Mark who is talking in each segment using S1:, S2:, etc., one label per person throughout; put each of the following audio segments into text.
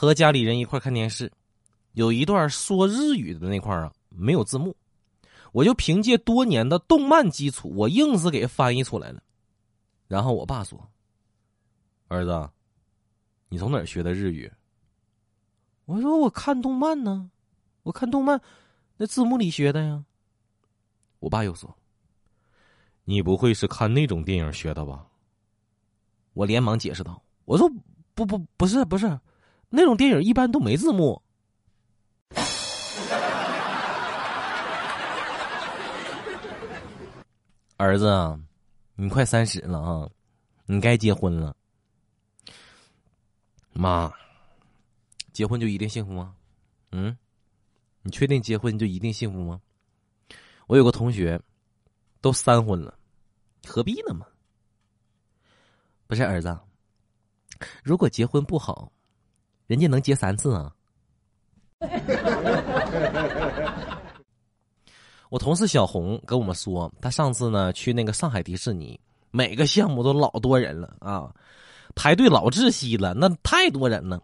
S1: 和家里人一块看电视，有一段说日语的那块啊没有字幕，我就凭借多年的动漫基础，我硬是给翻译出来了。然后我爸说：“儿子，你从哪儿学的日语？”我说：“我看动漫呢，我看动漫，那字幕里学的呀。”我爸又说：“你不会是看那种电影学的吧？”我连忙解释道：“我说不不不是不是，那种电影一般都没字幕。”儿子，你快三十了啊，你该结婚了。妈，结婚就一定幸福吗？嗯，你确定结婚就一定幸福吗？我有个同学，都三婚了，何必呢嘛？不是儿子，如果结婚不好，人家能结三次啊。我同事小红跟我们说，他上次呢去那个上海迪士尼，每个项目都老多人了啊，排队老窒息了，那太多人了。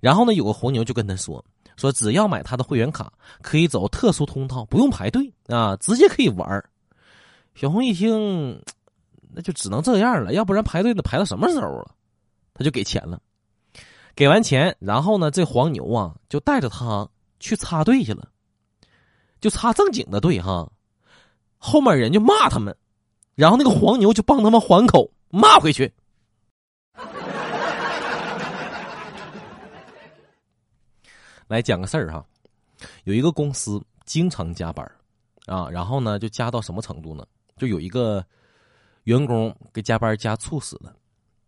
S1: 然后呢，有个红牛就跟他说，说只要买他的会员卡，可以走特殊通道，不用排队啊，直接可以玩小红一听，那就只能这样了，要不然排队得排到什么时候啊？他就给钱了，给完钱，然后呢，这黄牛啊就带着他去插队去了。就插正经的队哈，后面人就骂他们，然后那个黄牛就帮他们还口骂回去。来讲个事儿哈，有一个公司经常加班啊，然后呢就加到什么程度呢？就有一个员工给加班加猝死了，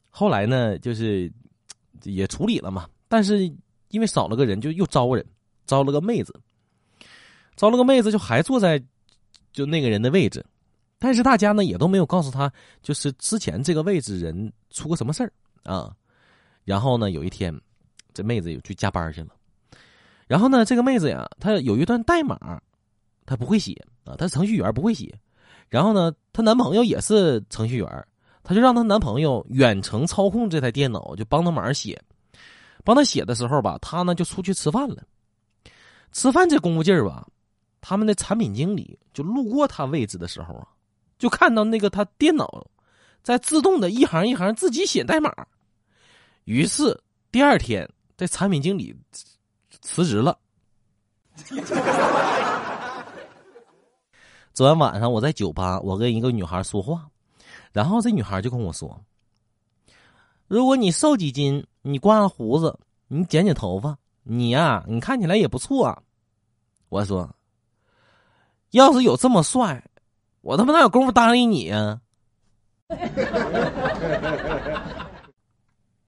S1: 后来呢就是也处理了嘛，但是因为少了个人，就又招人，招了个妹子。招了个妹子，就还坐在就那个人的位置，但是大家呢也都没有告诉他，就是之前这个位置人出个什么事儿啊。然后呢，有一天这妹子又去加班去了，然后呢，这个妹子呀，她有一段代码，她不会写啊，她是程序员不会写。然后呢，她男朋友也是程序员，她就让她男朋友远程操控这台电脑，就帮她忙写。帮她写的时候吧，她呢就出去吃饭了。吃饭这功夫劲儿吧。他们的产品经理就路过他位置的时候啊，就看到那个他电脑在自动的一行一行自己写代码。于是第二天，这产品经理辞职了。昨天晚上我在酒吧，我跟一个女孩说话，然后这女孩就跟我说：“如果你瘦几斤，你刮了胡子，你剪剪头发，你呀，你看起来也不错。”我说。要是有这么帅，我他妈哪有功夫搭理你呀？